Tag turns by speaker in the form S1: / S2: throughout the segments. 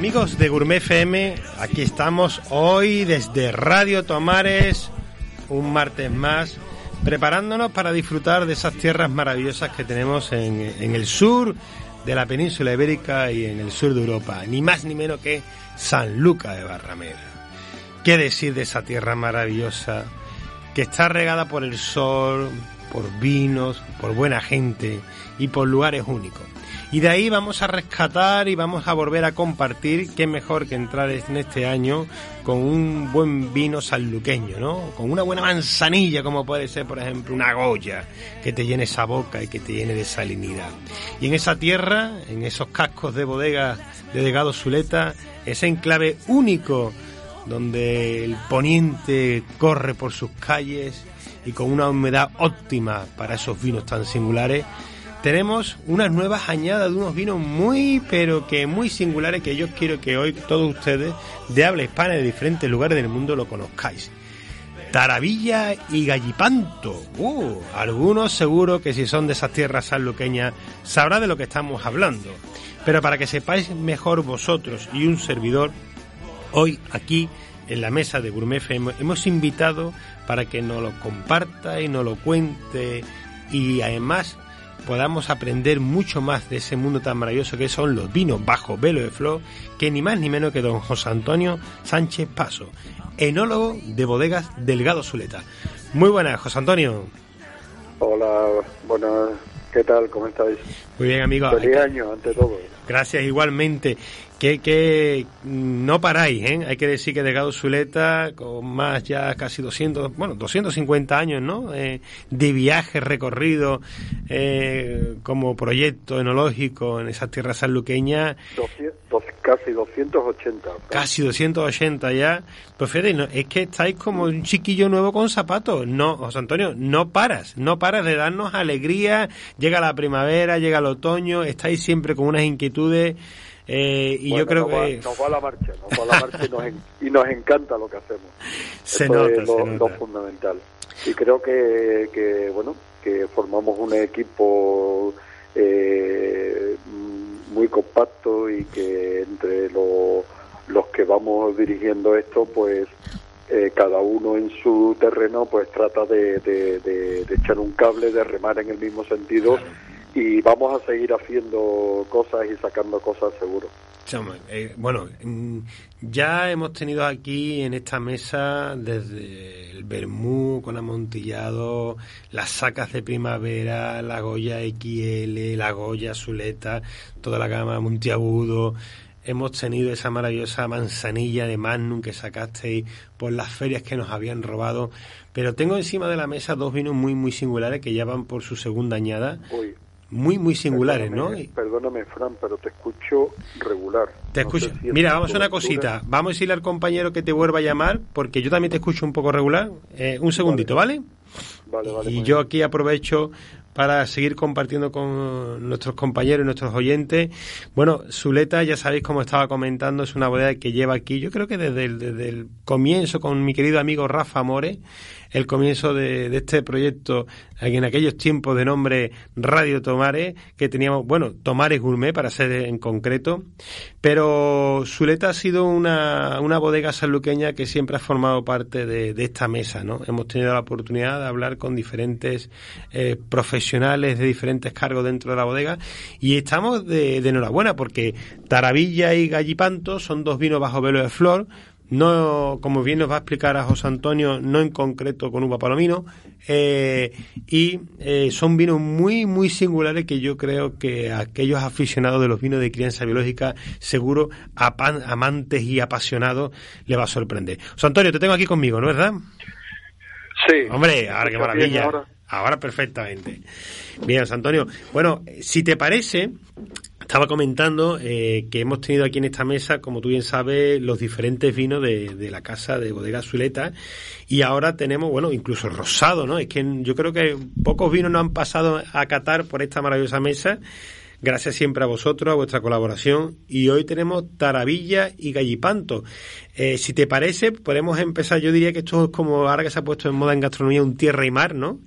S1: Amigos de Gourmet FM, aquí estamos hoy desde Radio Tomares, un martes más, preparándonos para disfrutar de esas tierras maravillosas que tenemos en, en el sur de la península ibérica y en el sur de Europa, ni más ni menos que San Luca de Barrameda. ¿Qué decir de esa tierra maravillosa que está regada por el sol, por vinos, por buena gente y por lugares únicos? Y de ahí vamos a rescatar y vamos a volver a compartir qué mejor que entrar en este año con un buen vino sanluqueño, ¿no? Con una buena manzanilla, como puede ser, por ejemplo, una Goya, que te llene esa boca y que te llene de salinidad. Y en esa tierra, en esos cascos de bodega de Degado Zuleta, ese enclave único donde el poniente corre por sus calles y con una humedad óptima para esos vinos tan singulares, tenemos unas nuevas añadas de unos vinos muy, pero que muy singulares que yo quiero que hoy todos ustedes de habla hispana de diferentes lugares del mundo lo conozcáis. Taravilla y Gallipanto. Uh, algunos seguro que si son de esas tierras sanluqueñas sabrá de lo que estamos hablando. Pero para que sepáis mejor vosotros y un servidor, hoy aquí en la mesa de Gourmet hemos invitado para que nos lo comparta y nos lo cuente y además podamos aprender mucho más de ese mundo tan maravilloso que son los vinos bajo velo de flor, que ni más ni menos que don José Antonio Sánchez Paso, enólogo de bodegas Delgado Zuleta. Muy buenas, José Antonio.
S2: Hola, buenas, ¿qué tal? ¿Cómo estáis?
S1: Muy bien, amigo.
S2: Feliz año, ante todo.
S1: Gracias igualmente. Que, que no paráis, ¿eh? Hay que decir que Delgado Zuleta, con más ya casi 200, bueno, 250 años, ¿no? Eh, de viaje recorrido eh, como proyecto enológico en esas tierras sanluqueñas.
S2: 200, casi 280.
S1: Casi 280 ya. Pues Fede, no, es que estáis como un chiquillo nuevo con zapatos. No, José Antonio, no paras, no paras de darnos alegría. Llega la primavera, llega el otoño, estáis siempre con unas inquietudes. Eh, y
S2: Bueno,
S1: yo creo
S2: nos va-
S1: que
S2: nos va a la marcha, nos va a la marcha y nos, en- y nos encanta lo que hacemos.
S1: se
S2: Eso
S1: nota,
S2: es lo,
S1: se
S2: lo
S1: nota.
S2: fundamental. Y creo que, que, bueno, que formamos un equipo eh, muy compacto y que entre lo- los que vamos dirigiendo esto, pues eh, cada uno en su terreno, pues trata de, de- de- de echar un cable, de remar en el mismo sentido y vamos a seguir haciendo cosas y sacando cosas seguro.
S1: Chama, eh, bueno, mm, ya hemos tenido aquí en esta mesa desde el vermú con amontillado, las sacas de primavera, la Goya XL, la Goya Zuleta, toda la gama Montiagudo. Hemos tenido esa maravillosa manzanilla de Magnum que sacasteis por las ferias que nos habían robado. Pero tengo encima de la mesa dos vinos muy, muy singulares que ya van por su segunda añada.
S2: Uy,
S1: Muy, muy singulares, ¿no?
S2: perdóname,
S1: Y-
S2: Perdóname, Fran, pero te escucho regular.
S1: Te
S2: No
S1: escucho.
S2: si
S1: Mira, vamos a una cosita. Vamos a decirle al compañero que te vuelva a llamar, porque yo también te escucho un poco regular. Eh, un segundito, ¿vale?
S2: Vale, vale.
S1: y yo aquí aprovecho para seguir compartiendo con nuestros compañeros y nuestros oyentes. Bueno, Zuleta, ya sabéis como estaba comentando, es una bodega que lleva aquí, yo creo que desde el, desde el comienzo con mi querido amigo Rafa More, el comienzo de, de este proyecto en aquellos tiempos de nombre Radio Tomares, que teníamos, bueno, Tomares Gourmet para ser en concreto, pero Zuleta ha sido una, una bodega sanluqueña que siempre ha formado parte de, de esta mesa, ¿no? Hemos tenido la oportunidad de hablar con diferentes eh, profesionales de diferentes cargos dentro de la bodega y estamos de, de enhorabuena porque Taravilla y Gallipanto son dos vinos bajo velo de flor, no, como bien nos va a explicar a José Antonio, no en concreto con uva palomino, eh, y eh, son vinos muy, muy singulares que yo creo que a aquellos aficionados de los vinos de crianza biológica, seguro, apan- amantes y apasionados, le va a sorprender. José Antonio, te tengo aquí conmigo, ¿no es verdad?
S2: Sí.
S1: Hombre, ahora qué
S2: ¿Me escuchas bien
S1: maravilla.
S2: ahora?
S1: Ahora perfectamente. Bien, José Antonio. Bueno, si te parece, estaba comentando eh, que hemos tenido aquí en esta mesa, como tú bien sabes, los diferentes vinos de, la casa de Bodega Zuleta y ahora tenemos, bueno, incluso rosado, ¿no? Es que yo creo que pocos vinos nos han pasado a catar por esta maravillosa mesa. Gracias siempre a vosotros, a vuestra colaboración. Y hoy tenemos Taravilla y Gallipanto. Eh, si te parece, podemos empezar. Yo diría que esto es como ahora que se ha puesto en moda en gastronomía un tierra y mar, ¿no?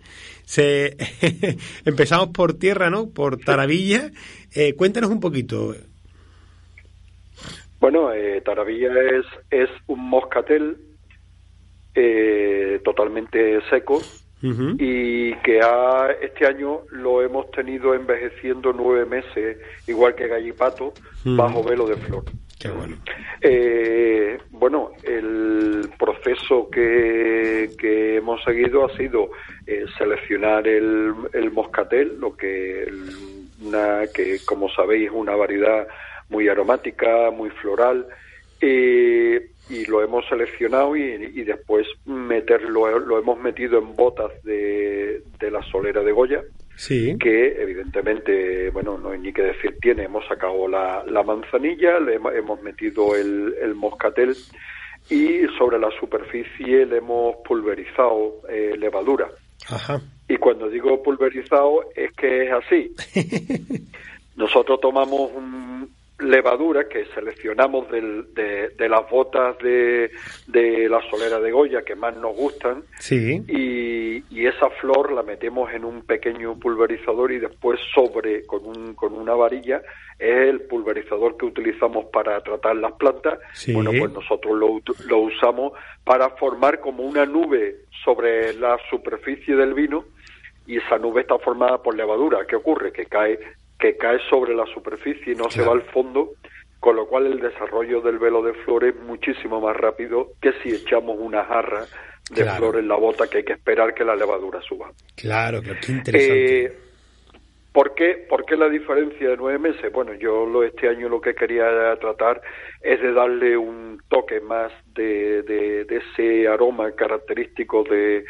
S1: Se, empezamos por tierra, ¿no? Por Taravilla. Eh, cuéntanos un poquito.
S2: Bueno, eh, Taravilla es, es un moscatel eh, totalmente seco y que ha, este año lo hemos tenido envejeciendo nueve meses, igual que Gallipato, bajo velo de flor.
S1: Qué bueno.
S2: Eh, bueno, el proceso que, que, hemos seguido ha sido eh, seleccionar el, el, moscatel, lo que, una, que como sabéis es una variedad muy aromática, muy floral, eh, y lo hemos seleccionado y, después meterlo, lo hemos metido en botas de, de la solera de Goya,
S1: sí.
S2: que evidentemente, bueno, no hay ni que decir tiene, hemos sacado la, la manzanilla, le hemos, metido el, el, moscatel y sobre la superficie le hemos pulverizado eh, levadura.
S1: Ajá.
S2: Y cuando digo pulverizado es que es así. Nosotros tomamos un, levadura que seleccionamos del, de, de, las botas de, de, la solera de Goya que más nos gustan
S1: sí.
S2: y, y, esa flor la metemos en un pequeño pulverizador y después sobre con, un, con una varilla es el pulverizador que utilizamos para tratar las plantas
S1: sí.
S2: bueno pues nosotros lo, lo usamos para formar como una nube sobre la superficie del vino y esa nube está formada por levadura. ¿Qué ocurre? Que cae que cae sobre la superficie y no claro. se va al fondo, con lo cual el desarrollo del velo de flor es muchísimo más rápido que si echamos una jarra de
S1: claro.
S2: flor en la bota que hay que esperar que la levadura suba.
S1: Claro, qué interesante.
S2: Eh, ¿Por qué, ¿Por qué la diferencia de nueve meses? Bueno, yo lo, este año lo que quería tratar es de darle un toque más de, de, de ese aroma característico de,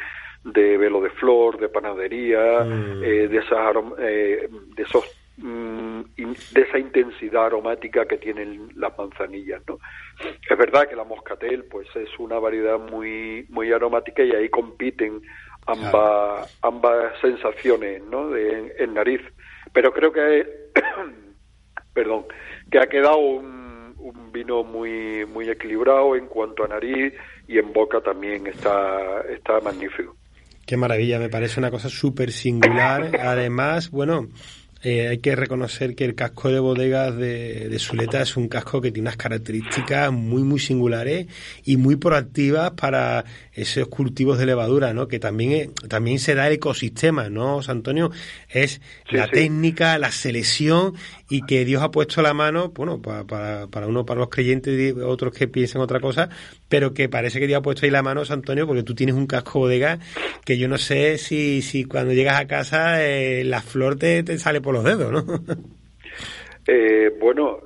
S2: de velo de flor, de panadería, mm. eh, de, esas eh, de esos de esa intensidad aromática que tienen las manzanillas, ¿no? Es verdad que la moscatel, pues, es una variedad muy muy aromática y ahí compiten ambas ambas sensaciones, ¿no? De, en, en, nariz, pero creo que perdón, que ha quedado un, un vino muy muy equilibrado en cuanto a nariz y en boca también está está magnífico.
S1: Qué maravilla, me parece una cosa súper singular. Además, bueno, eh, hay que reconocer que el casco de bodegas de, de Zuleta es un casco que tiene unas características muy, muy singulares y muy proactivas para esos cultivos de levadura, ¿no? Que también, también se da el ecosistema, ¿no, Antonio? Es
S2: sí,
S1: la
S2: sí.
S1: técnica, la selección y que Dios ha puesto la mano, bueno, para, para, para uno, para los creyentes y otros que piensen otra cosa, pero que parece que Dios ha puesto ahí la mano, Antonio, porque tú tienes un casco bodega que yo no sé si, si cuando llegas a casa eh, la flor te, te sale por los dedos, ¿no?
S2: Eh, bueno,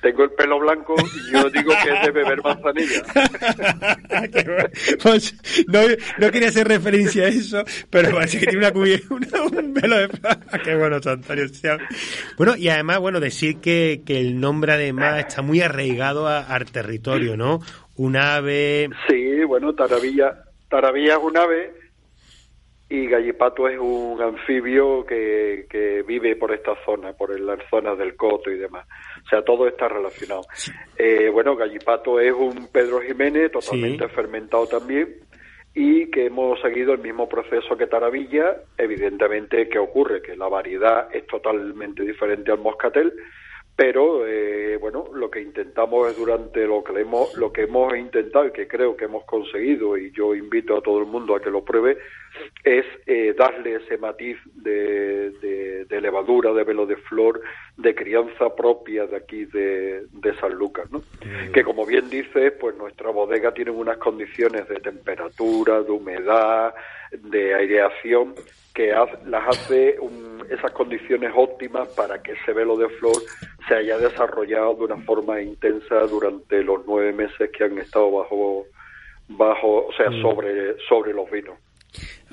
S2: tengo el pelo blanco y yo digo que es de beber manzanilla.
S1: pues, no, no, quería hacer referencia a eso, pero parece que tiene una cubierta, un pelo de plata. Qué bueno, Antonio. Bueno, y además, bueno, decir que, que el nombre además está muy arraigado a, al territorio, ¿no? Un ave.
S2: Sí, bueno, Taravilla, Taravilla es un ave y Gallipato es un anfibio que, que vive por esta zona, por las zonas del Coto y demás. O sea, todo está relacionado.
S1: Sí.
S2: Eh, bueno, Gallipato es un Pedro Jiménez totalmente
S1: sí.
S2: fermentado también y que hemos seguido el mismo proceso que Taravilla. Evidentemente, ¿qué ocurre? Que la variedad es totalmente diferente al moscatel, pero eh, bueno lo que intentamos es durante lo que hemos lo que hemos intentado y que creo que hemos conseguido y yo invito a todo el mundo a que lo pruebe es eh, darle ese matiz de, de, de, levadura de velo de flor de crianza propia de aquí de, de San Lucas ¿no? Mm. que como bien dice pues nuestra bodega tiene unas condiciones de temperatura de humedad de aireación que las hace un, esas condiciones óptimas para que ese velo de flor se haya desarrollado de una forma intensa durante los nueve meses que han estado bajo, bajo o sea, mm. sobre, sobre los vinos.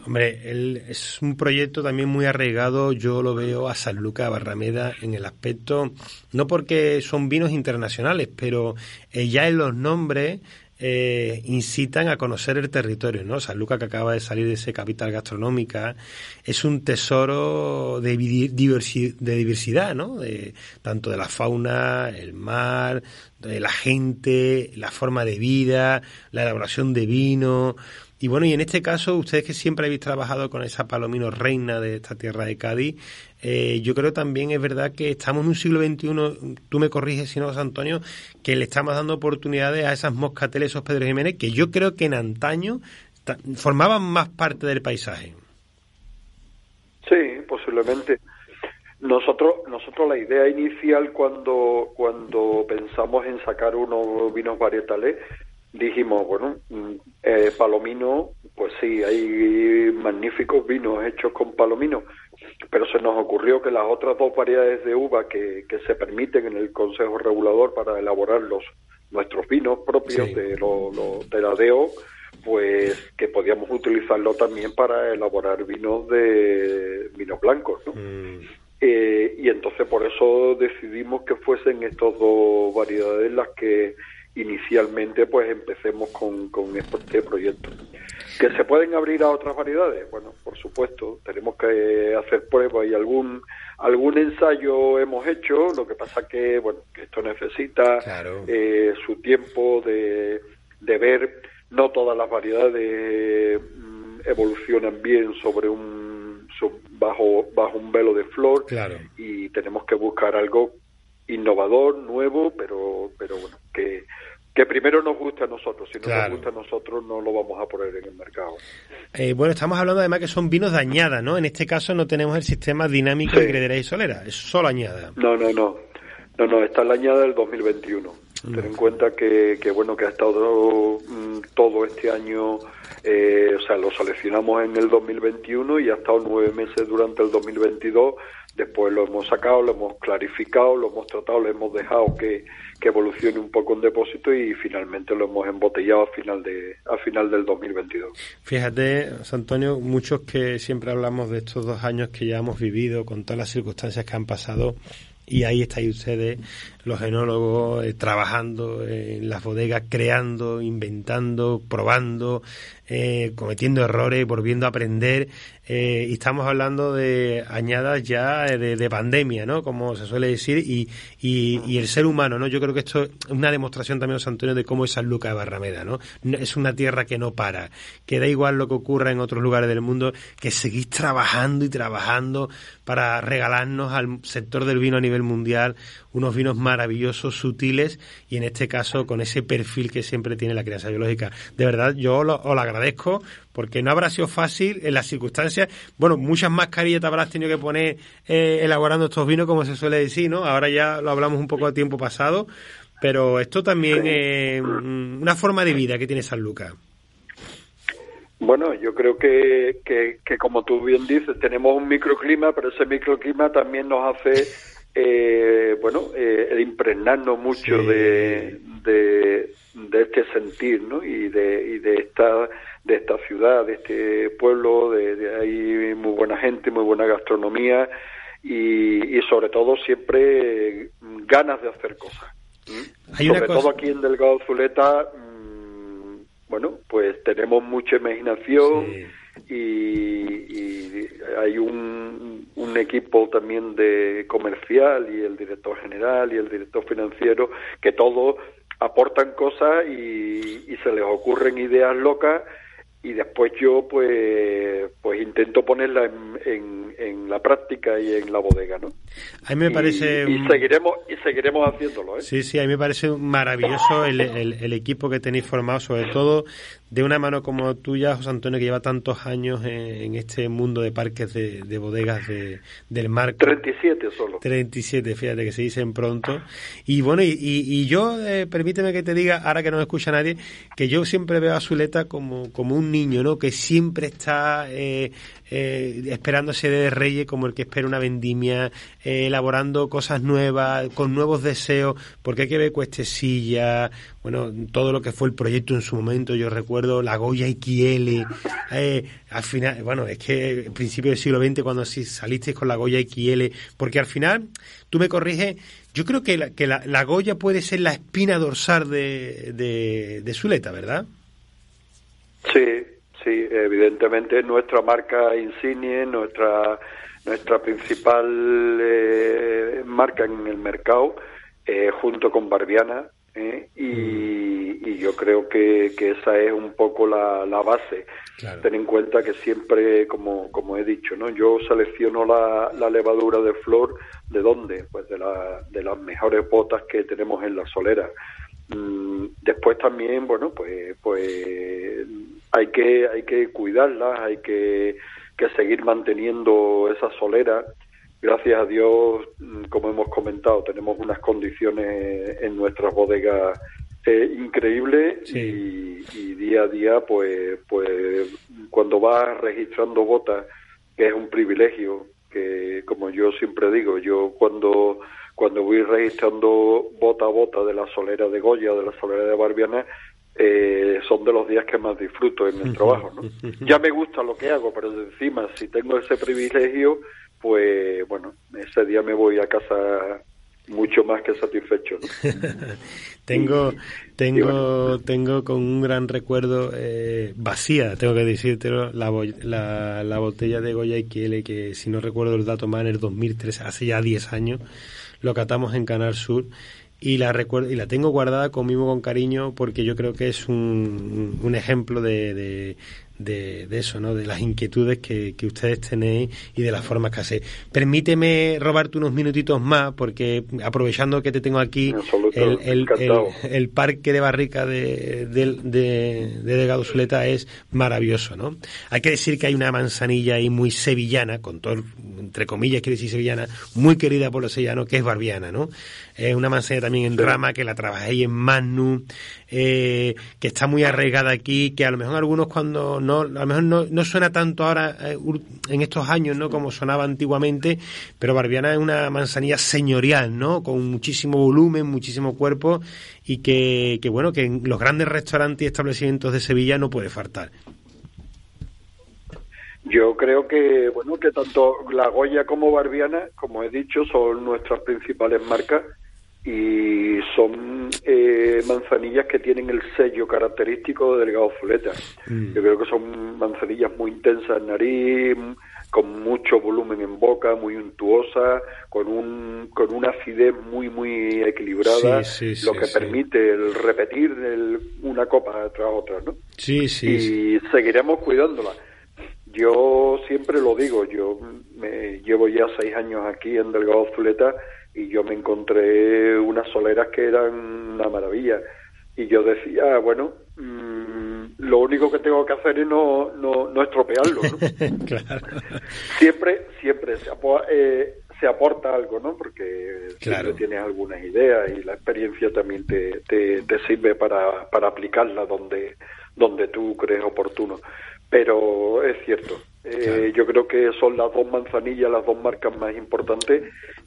S1: Hombre, es un proyecto también muy arraigado, yo lo veo a San Lucas Barrameda en el aspecto, no porque son vinos internacionales, pero eh, ya en los nombres eh, incitan a conocer el territorio, ¿no? San Lucas que acaba de salir de ese capital gastronómica es un tesoro de, de diversidad, ¿no? De, tanto de la fauna, el mar, de la gente, la forma de vida, la elaboración de vino, y bueno, y en este caso, ustedes que siempre habéis trabajado con esa palomino reina de esta tierra de Cádiz, eh, yo creo también es verdad que estamos en un siglo XXI, tú me corriges si no, Antonio, que le estamos dando oportunidades a esas moscateles, esos Pedro Jiménez, que yo creo que en antaño formaban más parte del paisaje.
S2: Sí, posiblemente. Nosotros, nosotros la idea inicial cuando, cuando pensamos en sacar unos vinos varietales dijimos, bueno, mm, eh, palomino, pues sí, hay magníficos vinos hechos con palomino, pero se nos ocurrió que las otras dos variedades de uva que, que se permiten en el Consejo Regulador para elaborar los nuestros vinos propios de lo, lo, de la DEO, pues que podíamos utilizarlo también para elaborar vinos de vinos blancos, ¿no? Mm. Eh, y entonces por eso decidimos que fuesen estas dos variedades las que inicialmente pues empecemos con, con este proyecto. ¿Que se pueden abrir a otras variedades? Bueno, por supuesto, tenemos que hacer pruebas y algún algún ensayo hemos hecho, lo que pasa que, bueno, que esto necesita eh, su tiempo de, de ver, no todas las variedades mm, evolucionan bien sobre un bajo bajo un velo de flor y tenemos que buscar algo innovador, nuevo, pero, pero bueno, que, que primero nos guste a nosotros. Si no nos gusta a nosotros, no lo vamos a poner en el mercado.
S1: Eh, bueno, estamos hablando además que son vinos de añada, ¿no? En este caso no tenemos el sistema dinámico de grederas y solera, es solo añada.
S2: No, no, no. No, no, está la añada del 2021. Mm. Ten en cuenta que, que, bueno, que ha estado mm, todo este año, eh, o sea, lo seleccionamos en el 2021 y ha estado nueve meses durante el 2022 Después lo hemos sacado, lo hemos clarificado, lo hemos tratado, lo hemos dejado que, que evolucione un poco en depósito y finalmente lo hemos embotellado a final de a final del 2022.
S1: Fíjate, Antonio, muchos que siempre hablamos de estos dos años que ya hemos vivido con todas las circunstancias que han pasado y ahí estáis ustedes, los enólogos, eh, trabajando en las bodegas, creando, inventando, probando, eh, cometiendo errores, volviendo a aprender. Eh, y estamos hablando de añadas ya de, pandemia, ¿no? Como se suele decir, y, y, el ser humano, ¿no? Yo creo que esto es una demostración también, José Antonio, de cómo es San Lucas de Barrameda, ¿no? Es una tierra que no para, que da igual lo que ocurra en otros lugares del mundo, que seguís trabajando y trabajando para regalarnos al sector del vino a nivel mundial unos vinos maravillosos, sutiles y en este caso con ese perfil que siempre tiene la crianza biológica. De verdad, yo lo, os lo agradezco porque no habrá sido fácil en las circunstancias. Bueno, muchas mascarillas te habrás tenido que poner eh, elaborando estos vinos, como se suele decir, ¿no? Ahora ya lo hablamos un poco a tiempo pasado, pero esto también es una forma de vida que tiene San Lucas.
S2: Bueno, yo creo que, que, que, como tú bien dices, tenemos un microclima, pero ese microclima también nos hace eh, bueno, eh, impregnarnos mucho de, de, este sentir, ¿no? Y de, y de esta de esta ciudad, de este pueblo, de, de hay muy buena gente, muy buena gastronomía y, y sobre todo siempre ganas de hacer cosas. sobre todo aquí en Delgado Zuleta, mm, bueno, pues tenemos mucha imaginación y, hay un, un equipo también de comercial y el director general y el director financiero que todos aportan cosas y, y se les ocurren ideas locas y después yo pues pues intento ponerla en, en, la práctica y en la bodega no
S1: a mí me parece
S2: y, seguiremos y seguiremos haciéndolo ¿eh?
S1: sí sí a mí me parece maravilloso el, el, el, equipo que tenéis formado sobre todo de una mano como tuya, José Antonio, que lleva tantos años en, este mundo de parques de, bodegas de, del mar.
S2: 37 solo.
S1: 37, fíjate que se dicen pronto. Y bueno, y, y, yo, eh, permíteme que te diga, ahora que no me escucha nadie, que yo siempre veo a Zuleta como, como un niño, ¿no? Que siempre está eh, eh, esperándose de Reyes como el que espera una vendimia, eh, elaborando cosas nuevas, con nuevos deseos, porque hay que ver Cuestecilla, bueno, todo lo que fue el proyecto en su momento, yo recuerdo la Goya y Kiele, eh, al final, bueno, es que en principio del siglo XX cuando sí salisteis con la Goya y Kiele, porque al final, tú me corriges, yo creo que la, que la, Goya puede ser la espina dorsal de, de, de Zuleta, ¿verdad?
S2: Sí, Sí, evidentemente nuestra marca insignia, nuestra nuestra principal eh, marca en el mercado, eh, junto con Barbiana, eh, y, y, yo creo que, que, esa es un poco la, la base. Ten en cuenta que siempre, como, como he dicho, ¿no? yo selecciono la, la levadura de flor, ¿de dónde? Pues de, la, de las mejores botas que tenemos en la solera. Mm, después también, bueno, pues, pues hay que, hay que cuidarlas, hay que, que seguir manteniendo esa solera. Gracias a Dios, mm, como hemos comentado, tenemos unas condiciones en nuestras bodegas eh, increíbles y, y, día a día, pues, pues cuando vas registrando botas, que es un privilegio, que como yo siempre digo, yo cuando cuando voy registrando bota a bota de la solera de Goya, de la solera de Barbiana, eh, son de los días que más disfruto en el trabajo. ¿no? Ya me gusta lo que hago, pero encima, si tengo ese privilegio, pues bueno, ese día me voy a casa mucho más que satisfecho.
S1: tengo, tengo, tengo con un gran recuerdo eh, vacía, tengo que decírtelo, la, la, la botella de Goya y Kiele, que si no recuerdo el dato mal, en el 2003, hace ya 10 años, lo catamos en Canal Sur y la recuerdo y la tengo guardada conmigo con cariño porque yo creo que es un, un ejemplo de, de, eso, ¿no? De las inquietudes que, que, ustedes tenéis y de las formas que hacéis. Permíteme robarte unos minutitos más, porque aprovechando que te tengo aquí, el, el, el, parque de barrica de, de, de, Delgado Zuleta es maravilloso, ¿no? Hay que decir que hay una manzanilla ahí muy sevillana, con todo, entre comillas quiere decir sevillana, muy querida por los sevillanos, que es barbiana, ¿no? Es una manzanilla también en rama, que la trabajéis en Magnum, eh, que está muy arraigada aquí, que a lo mejor algunos cuando no, a lo mejor no, no suena tanto ahora eh, en estos años, ¿no? Como sonaba antiguamente, pero Barbiana es una manzanilla señorial, ¿no? Con muchísimo volumen, muchísimo cuerpo y que, que bueno, que en los grandes restaurantes y establecimientos de Sevilla no puede faltar.
S2: Yo creo que, bueno, que tanto la Goya como Barbiana, como he dicho, son nuestras principales marcas y son eh, manzanillas que tienen el sello característico de Delgado Zuleta. Mm. Yo creo que son manzanillas muy intensas en nariz, con mucho volumen en boca, muy untuosa, con un con una acidez muy muy equilibrada, lo que permite el repetir una copa tras otra, ¿no?
S1: Sí, sí.
S2: Y seguiremos cuidándola. Yo siempre lo digo, yo me llevo ya seis años aquí en Delgado Zuleta y yo me encontré unas soleras que eran una maravilla. Y yo decía, bueno, mm, lo único que tengo que hacer es no, no, no estropearlo. Siempre, siempre se, eh, se aporta algo, ¿no? Porque siempre tienes algunas ideas y la experiencia también te, te, te sirve para, para aplicarla donde, donde tú crees oportuno. Pero es cierto, eh, yo creo que son las dos manzanillas, las dos marcas más importantes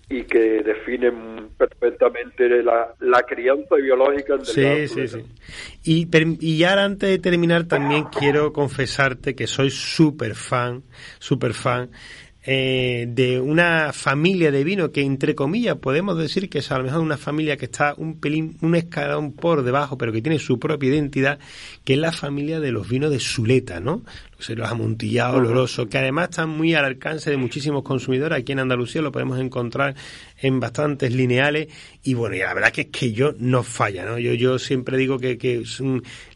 S2: y que definen perfectamente la, la crianza biológica
S1: sí, sí, sí. Y, y ya antes de terminar también quiero confesarte que soy súper fan, súper fan eh, de una familia de vino que entre comillas podemos decir que es a lo mejor una familia que está un pelín, un escalón por debajo, pero que tiene su propia identidad, que es la familia de los vinos de Zuleta, ¿no? Los amontillados, olorosos, que además están muy al alcance de muchísimos consumidores. Aquí en Andalucía lo podemos encontrar en bastantes lineales y bueno, y la verdad que es que yo no falla, ¿no? Yo, yo siempre digo que, que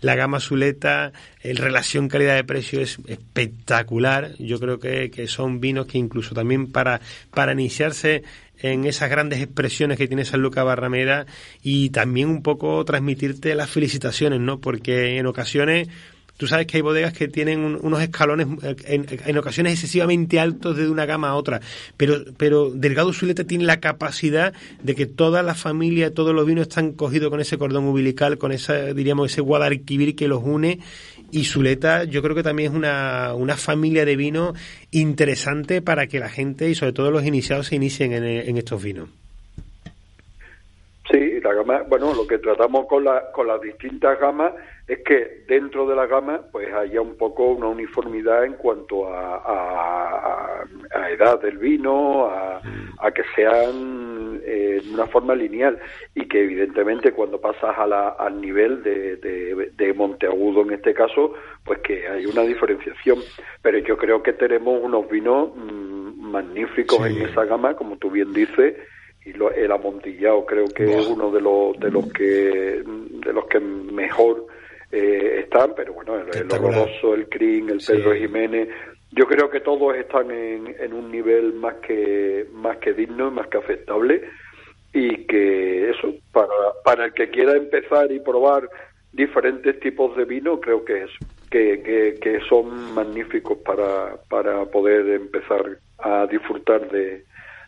S1: la gama Zuleta, el relación calidad de precio es espectacular. Yo creo que, que son vinos que incluso también para, para iniciarse en esas grandes expresiones que tiene San Luca Barrameda y también un poco transmitirte las felicitaciones, ¿no? Porque en ocasiones Tú sabes que hay bodegas que tienen unos escalones eh, en, ocasiones excesivamente altos de una gama a otra, pero, pero Delgado Zuleta tiene la capacidad de que toda la familia, todos los vinos están cogidos con ese cordón umbilical, con esa, diríamos, ese guadalquivir que los une y Zuleta yo creo que también es una, una familia de vino interesante para que la gente y sobre todo los iniciados se inicien en, estos vinos.
S2: Sí, la gama, bueno, lo que tratamos con, la, con las distintas gamas es que dentro de la gama pues haya un poco una uniformidad en cuanto a, a, edad del vino, a, a que sean eh, de una forma lineal y que evidentemente cuando pasas a la, al nivel de, de, Monteagudo en este caso, pues que hay una diferenciación. Pero yo creo que tenemos unos vinos mm, magníficos en esa gama, como tú bien dices, y lo, el amontillado creo que es uno de los de los que de los que mejor eh, están, pero bueno, el, el el Crin, el Pedro Jiménez, yo creo que todos están en, en, un nivel más que más que digno, más que aceptable y que eso para para el que quiera empezar y probar diferentes tipos de vino, creo que es que, que, que son magníficos para para poder empezar a disfrutar de,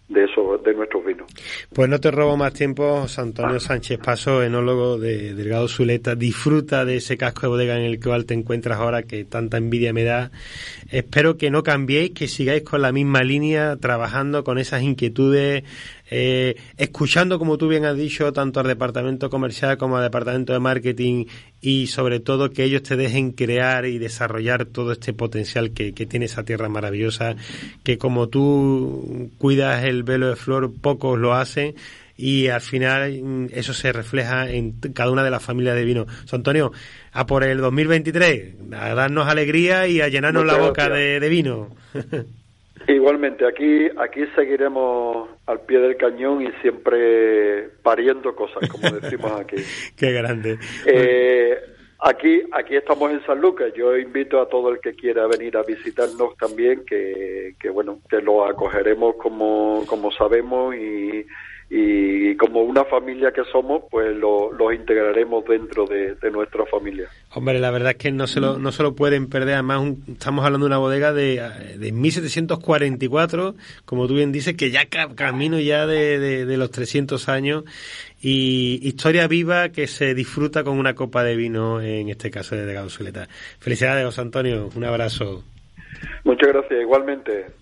S2: de eso, de nuestros vinos.
S1: Pues no te robo más tiempo, Antonio Sánchez Paso, enólogo de Delgado Zuleta, disfruta de ese casco de bodega en el cual te encuentras ahora que tanta envidia me da. Espero que no cambiéis, que sigáis con la misma línea, trabajando con esas inquietudes, eh, escuchando, como tú bien has dicho, tanto al departamento comercial como al departamento de marketing y sobre todo que ellos te dejen crear y desarrollar todo este potencial que, tiene esa tierra maravillosa, que como tú cuidas el velo de flor, pocos lo hacen y al final mm, eso se refleja en cada una de las familias de vino. Antonio, a por el 2023, a darnos alegría y a llenarnos la boca de, de vino.
S2: Igualmente, aquí, aquí seguiremos al pie del cañón y siempre pariendo cosas, como decimos aquí.
S1: Qué grande.
S2: Eh, aquí, aquí estamos en San Lucas. Yo invito a todo el que quiera venir a visitarnos también, que, que bueno, que lo acogeremos como, como sabemos y y como una familia que somos, pues los lo integraremos dentro de, nuestra familia.
S1: Hombre, la verdad es que no se lo, no se lo pueden perder. Además, estamos hablando de una bodega de, de 1744, como tú bien dices, que ya camino ya de, de, los 300 años y historia viva que se disfruta con una copa de vino, en este caso de Delgado Zuleta. Felicidades, José Antonio. Un abrazo.
S2: Muchas gracias, igualmente.